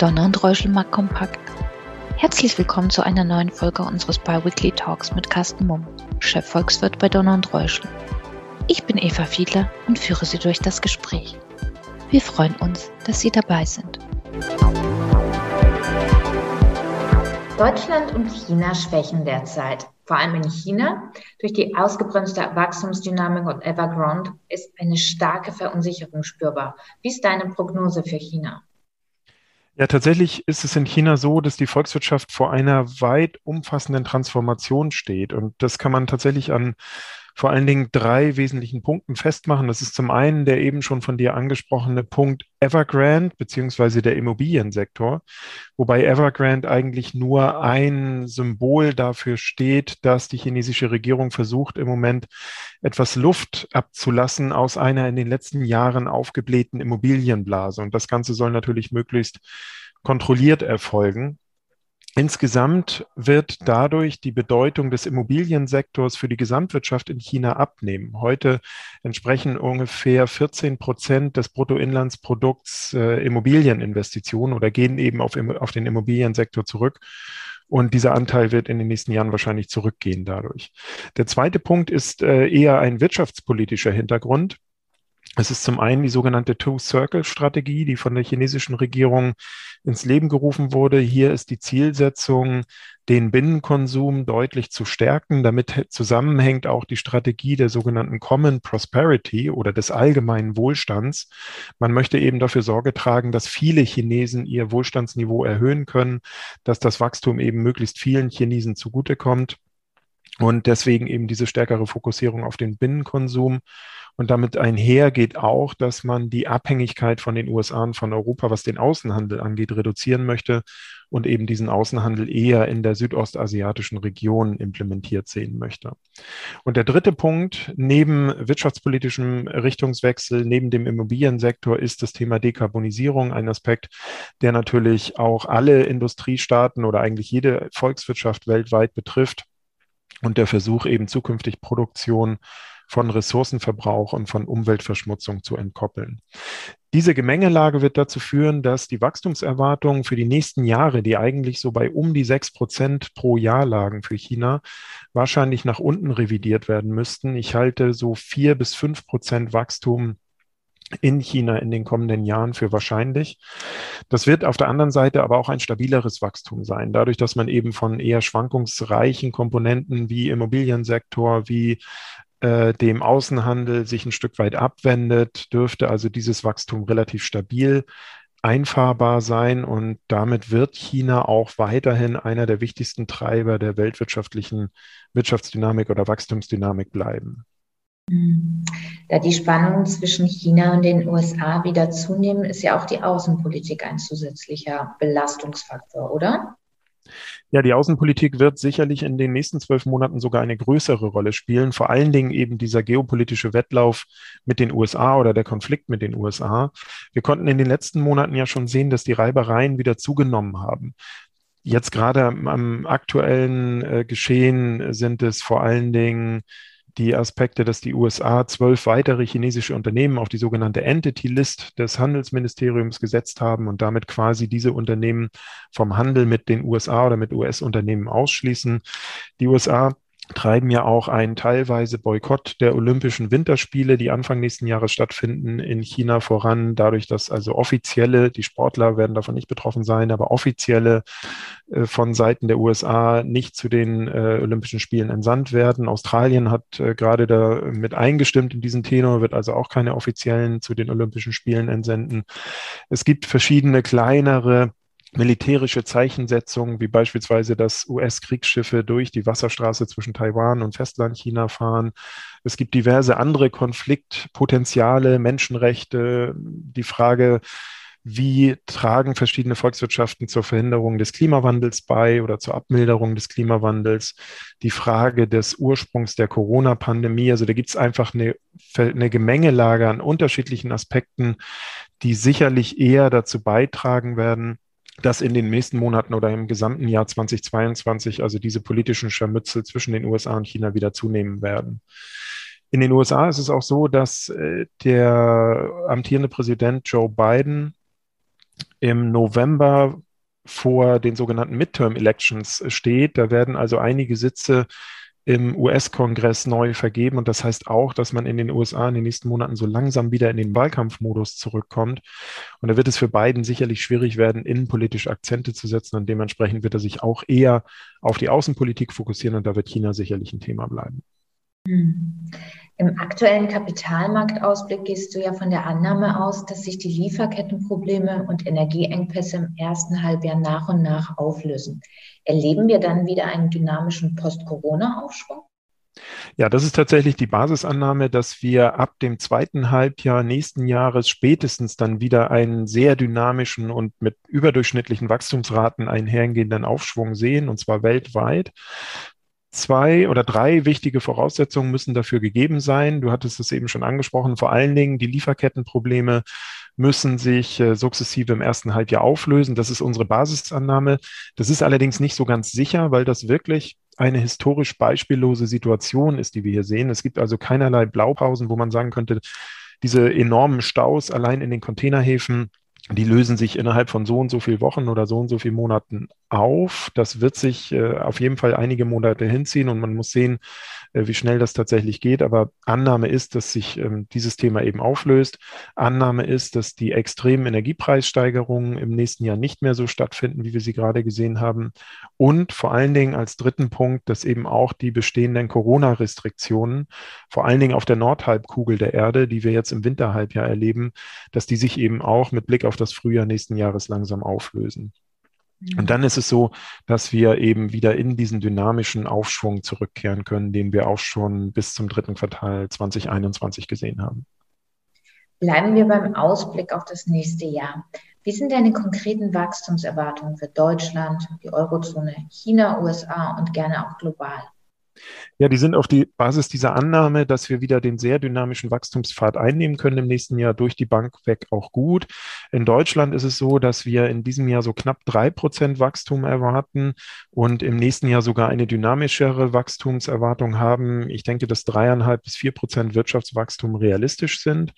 Donner und Reuschelmark kompakt. Herzlich willkommen zu einer neuen Folge unseres Biweekly Talks mit Carsten Mumm, Chefvolkswirt bei Donner und Reuschel. Ich bin Eva Fiedler und führe Sie durch das Gespräch. Wir freuen uns, dass Sie dabei sind. Deutschland und China schwächen derzeit. Vor allem in China. Durch die ausgebremste Wachstumsdynamik und Evergrande ist eine starke Verunsicherung spürbar. Wie ist deine Prognose für China? Ja, tatsächlich ist es in China so, dass die Volkswirtschaft vor einer weit umfassenden Transformation steht. Und das kann man tatsächlich an vor allen Dingen drei wesentlichen Punkten festmachen. Das ist zum einen der eben schon von dir angesprochene Punkt Evergrande beziehungsweise der Immobiliensektor, wobei Evergrande eigentlich nur ein Symbol dafür steht, dass die chinesische Regierung versucht im Moment etwas Luft abzulassen aus einer in den letzten Jahren aufgeblähten Immobilienblase. Und das Ganze soll natürlich möglichst kontrolliert erfolgen. Insgesamt wird dadurch die Bedeutung des Immobiliensektors für die Gesamtwirtschaft in China abnehmen. Heute entsprechen ungefähr 14 Prozent des Bruttoinlandsprodukts äh, Immobilieninvestitionen oder gehen eben auf, auf den Immobiliensektor zurück. Und dieser Anteil wird in den nächsten Jahren wahrscheinlich zurückgehen dadurch. Der zweite Punkt ist äh, eher ein wirtschaftspolitischer Hintergrund. Es ist zum einen die sogenannte Two-Circle-Strategie, die von der chinesischen Regierung ins Leben gerufen wurde. Hier ist die Zielsetzung, den Binnenkonsum deutlich zu stärken. Damit zusammenhängt auch die Strategie der sogenannten Common Prosperity oder des allgemeinen Wohlstands. Man möchte eben dafür Sorge tragen, dass viele Chinesen ihr Wohlstandsniveau erhöhen können, dass das Wachstum eben möglichst vielen Chinesen zugutekommt. Und deswegen eben diese stärkere Fokussierung auf den Binnenkonsum. Und damit einher geht auch, dass man die Abhängigkeit von den USA und von Europa, was den Außenhandel angeht, reduzieren möchte und eben diesen Außenhandel eher in der südostasiatischen Region implementiert sehen möchte. Und der dritte Punkt, neben wirtschaftspolitischem Richtungswechsel, neben dem Immobiliensektor, ist das Thema Dekarbonisierung ein Aspekt, der natürlich auch alle Industriestaaten oder eigentlich jede Volkswirtschaft weltweit betrifft und der Versuch eben zukünftig Produktion von Ressourcenverbrauch und von Umweltverschmutzung zu entkoppeln. Diese Gemengelage wird dazu führen, dass die Wachstumserwartungen für die nächsten Jahre, die eigentlich so bei um die sechs Prozent pro Jahr lagen für China, wahrscheinlich nach unten revidiert werden müssten. Ich halte so vier bis fünf Prozent Wachstum in China in den kommenden Jahren für wahrscheinlich. Das wird auf der anderen Seite aber auch ein stabileres Wachstum sein, dadurch, dass man eben von eher schwankungsreichen Komponenten wie Immobiliensektor, wie äh, dem Außenhandel sich ein Stück weit abwendet, dürfte also dieses Wachstum relativ stabil einfahrbar sein und damit wird China auch weiterhin einer der wichtigsten Treiber der weltwirtschaftlichen Wirtschaftsdynamik oder Wachstumsdynamik bleiben. Da die Spannungen zwischen China und den USA wieder zunehmen, ist ja auch die Außenpolitik ein zusätzlicher Belastungsfaktor, oder? Ja, die Außenpolitik wird sicherlich in den nächsten zwölf Monaten sogar eine größere Rolle spielen. Vor allen Dingen eben dieser geopolitische Wettlauf mit den USA oder der Konflikt mit den USA. Wir konnten in den letzten Monaten ja schon sehen, dass die Reibereien wieder zugenommen haben. Jetzt gerade am aktuellen äh, Geschehen sind es vor allen Dingen die Aspekte, dass die USA zwölf weitere chinesische Unternehmen auf die sogenannte Entity List des Handelsministeriums gesetzt haben und damit quasi diese Unternehmen vom Handel mit den USA oder mit US-Unternehmen ausschließen. Die USA treiben ja auch einen teilweise Boykott der Olympischen Winterspiele, die Anfang nächsten Jahres stattfinden, in China voran, dadurch, dass also offizielle, die Sportler werden davon nicht betroffen sein, aber offizielle äh, von Seiten der USA nicht zu den äh, Olympischen Spielen entsandt werden. Australien hat äh, gerade da mit eingestimmt in diesen Tenor, wird also auch keine offiziellen zu den Olympischen Spielen entsenden. Es gibt verschiedene kleinere militärische Zeichensetzungen, wie beispielsweise, dass US-Kriegsschiffe durch die Wasserstraße zwischen Taiwan und Festlandchina fahren. Es gibt diverse andere Konfliktpotenziale, Menschenrechte, die Frage, wie tragen verschiedene Volkswirtschaften zur Verhinderung des Klimawandels bei oder zur Abmilderung des Klimawandels? Die Frage des Ursprungs der Corona-Pandemie. Also da gibt es einfach eine, eine Gemengelage an unterschiedlichen Aspekten, die sicherlich eher dazu beitragen werden, dass in den nächsten Monaten oder im gesamten Jahr 2022 also diese politischen Scharmützel zwischen den USA und China wieder zunehmen werden. In den USA ist es auch so, dass äh, der amtierende Präsident Joe Biden im November vor den sogenannten Midterm Elections steht. Da werden also einige Sitze im US-Kongress neu vergeben. Und das heißt auch, dass man in den USA in den nächsten Monaten so langsam wieder in den Wahlkampfmodus zurückkommt. Und da wird es für Biden sicherlich schwierig werden, innenpolitisch Akzente zu setzen. Und dementsprechend wird er sich auch eher auf die Außenpolitik fokussieren. Und da wird China sicherlich ein Thema bleiben. Hm. Im aktuellen Kapitalmarktausblick gehst du ja von der Annahme aus, dass sich die Lieferkettenprobleme und Energieengpässe im ersten Halbjahr nach und nach auflösen. Erleben wir dann wieder einen dynamischen Post-Corona-Aufschwung? Ja, das ist tatsächlich die Basisannahme, dass wir ab dem zweiten Halbjahr nächsten Jahres spätestens dann wieder einen sehr dynamischen und mit überdurchschnittlichen Wachstumsraten einhergehenden Aufschwung sehen, und zwar weltweit zwei oder drei wichtige Voraussetzungen müssen dafür gegeben sein. Du hattest es eben schon angesprochen. Vor allen Dingen die Lieferkettenprobleme müssen sich äh, sukzessive im ersten Halbjahr auflösen. Das ist unsere Basisannahme. Das ist allerdings nicht so ganz sicher, weil das wirklich eine historisch beispiellose Situation ist, die wir hier sehen. Es gibt also keinerlei Blaupausen, wo man sagen könnte, diese enormen Staus allein in den Containerhäfen die lösen sich innerhalb von so und so viel Wochen oder so und so viel Monaten auf. Das wird sich äh, auf jeden Fall einige Monate hinziehen und man muss sehen, äh, wie schnell das tatsächlich geht. Aber Annahme ist, dass sich ähm, dieses Thema eben auflöst. Annahme ist, dass die extremen Energiepreissteigerungen im nächsten Jahr nicht mehr so stattfinden, wie wir sie gerade gesehen haben. Und vor allen Dingen als dritten Punkt, dass eben auch die bestehenden Corona-Restriktionen, vor allen Dingen auf der Nordhalbkugel der Erde, die wir jetzt im Winterhalbjahr erleben, dass die sich eben auch mit Blick auf das Frühjahr nächsten Jahres langsam auflösen. Und dann ist es so, dass wir eben wieder in diesen dynamischen Aufschwung zurückkehren können, den wir auch schon bis zum dritten Quartal 2021 gesehen haben. Bleiben wir beim Ausblick auf das nächste Jahr. Wie sind deine konkreten Wachstumserwartungen für Deutschland, die Eurozone, China, USA und gerne auch global? Ja, die sind auf die Basis dieser Annahme, dass wir wieder den sehr dynamischen Wachstumspfad einnehmen können im nächsten Jahr durch die Bank weg auch gut. In Deutschland ist es so, dass wir in diesem Jahr so knapp drei Prozent Wachstum erwarten und im nächsten Jahr sogar eine dynamischere Wachstumserwartung haben. Ich denke, dass dreieinhalb bis vier Prozent Wirtschaftswachstum realistisch sind.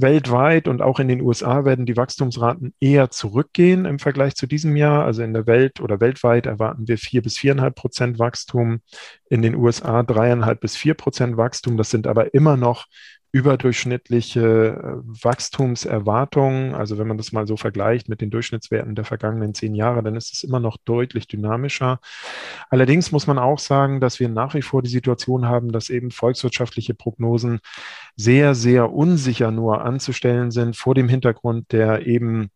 Weltweit und auch in den USA werden die Wachstumsraten eher zurückgehen im Vergleich zu diesem Jahr. Also in der Welt oder weltweit erwarten wir vier bis viereinhalb Prozent Wachstum. In den USA dreieinhalb bis vier Prozent Wachstum. Das sind aber immer noch überdurchschnittliche äh, Wachstumserwartungen. Also wenn man das mal so vergleicht mit den Durchschnittswerten der vergangenen zehn Jahre, dann ist es immer noch deutlich dynamischer. Allerdings muss man auch sagen, dass wir nach wie vor die Situation haben, dass eben volkswirtschaftliche Prognosen sehr, sehr unsicher nur anzustellen sind vor dem Hintergrund der eben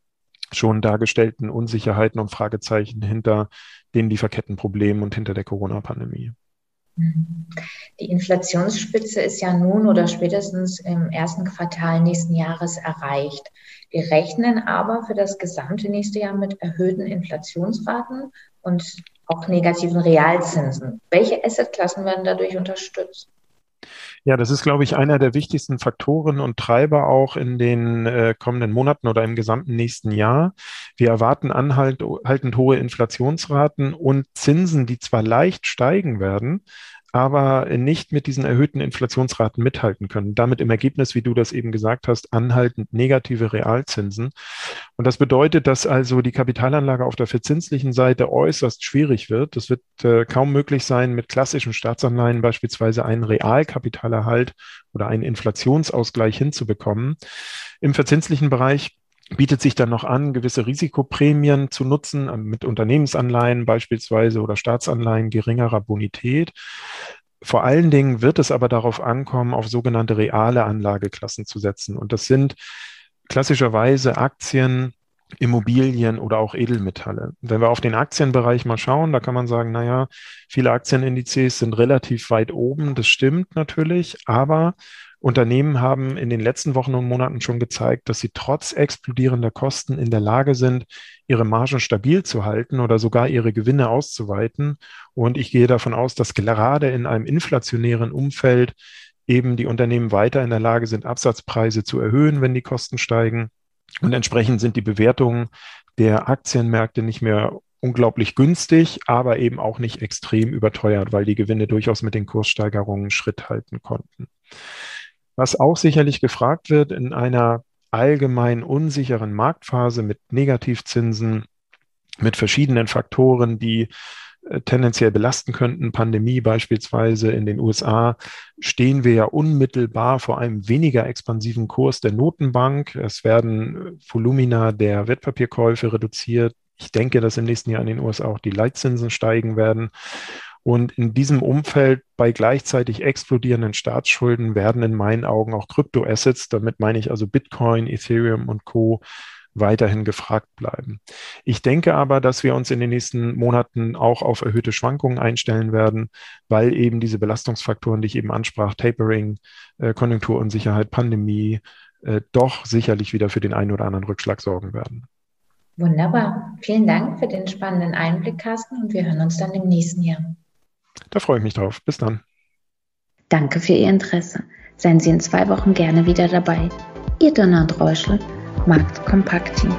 schon dargestellten Unsicherheiten und Fragezeichen hinter den Lieferkettenproblemen und hinter der Corona-Pandemie. Die Inflationsspitze ist ja nun oder spätestens im ersten Quartal nächsten Jahres erreicht. Wir rechnen aber für das gesamte nächste Jahr mit erhöhten Inflationsraten und auch negativen Realzinsen. Welche Assetklassen werden dadurch unterstützt? Ja, das ist, glaube ich, einer der wichtigsten Faktoren und Treiber auch in den äh, kommenden Monaten oder im gesamten nächsten Jahr. Wir erwarten anhaltend hohe Inflationsraten und Zinsen, die zwar leicht steigen werden, aber nicht mit diesen erhöhten Inflationsraten mithalten können. Damit im Ergebnis, wie du das eben gesagt hast, anhaltend negative Realzinsen. Und das bedeutet, dass also die Kapitalanlage auf der verzinslichen Seite äußerst schwierig wird. Es wird äh, kaum möglich sein, mit klassischen Staatsanleihen beispielsweise einen Realkapitalerhalt oder einen Inflationsausgleich hinzubekommen. Im verzinslichen Bereich bietet sich dann noch an, gewisse Risikoprämien zu nutzen, äh, mit Unternehmensanleihen beispielsweise oder Staatsanleihen geringerer Bonität. Vor allen Dingen wird es aber darauf ankommen, auf sogenannte reale Anlageklassen zu setzen. Und das sind klassischerweise Aktien, Immobilien oder auch Edelmetalle. Wenn wir auf den Aktienbereich mal schauen, da kann man sagen, naja, viele Aktienindizes sind relativ weit oben. Das stimmt natürlich, aber Unternehmen haben in den letzten Wochen und Monaten schon gezeigt, dass sie trotz explodierender Kosten in der Lage sind, ihre Margen stabil zu halten oder sogar ihre Gewinne auszuweiten. Und ich gehe davon aus, dass gerade in einem inflationären Umfeld eben die Unternehmen weiter in der Lage sind, Absatzpreise zu erhöhen, wenn die Kosten steigen. Und entsprechend sind die Bewertungen der Aktienmärkte nicht mehr unglaublich günstig, aber eben auch nicht extrem überteuert, weil die Gewinne durchaus mit den Kurssteigerungen Schritt halten konnten. Was auch sicherlich gefragt wird in einer allgemein unsicheren Marktphase mit Negativzinsen, mit verschiedenen Faktoren, die äh, tendenziell belasten könnten, Pandemie beispielsweise in den USA, stehen wir ja unmittelbar vor einem weniger expansiven Kurs der Notenbank. Es werden Volumina der Wertpapierkäufe reduziert. Ich denke, dass im nächsten Jahr in den USA auch die Leitzinsen steigen werden. Und in diesem Umfeld bei gleichzeitig explodierenden Staatsschulden werden in meinen Augen auch Kryptoassets, damit meine ich also Bitcoin, Ethereum und Co weiterhin gefragt bleiben. Ich denke aber, dass wir uns in den nächsten Monaten auch auf erhöhte Schwankungen einstellen werden, weil eben diese Belastungsfaktoren, die ich eben ansprach, Tapering, äh, Konjunkturunsicherheit, Pandemie, äh, doch sicherlich wieder für den einen oder anderen Rückschlag sorgen werden. Wunderbar. Vielen Dank für den spannenden Einblick, Carsten, und wir hören uns dann im nächsten Jahr. Da freue ich mich drauf. Bis dann. Danke für Ihr Interesse. Seien Sie in zwei Wochen gerne wieder dabei. Ihr Donner und Räuschel Markt Kompakt Team.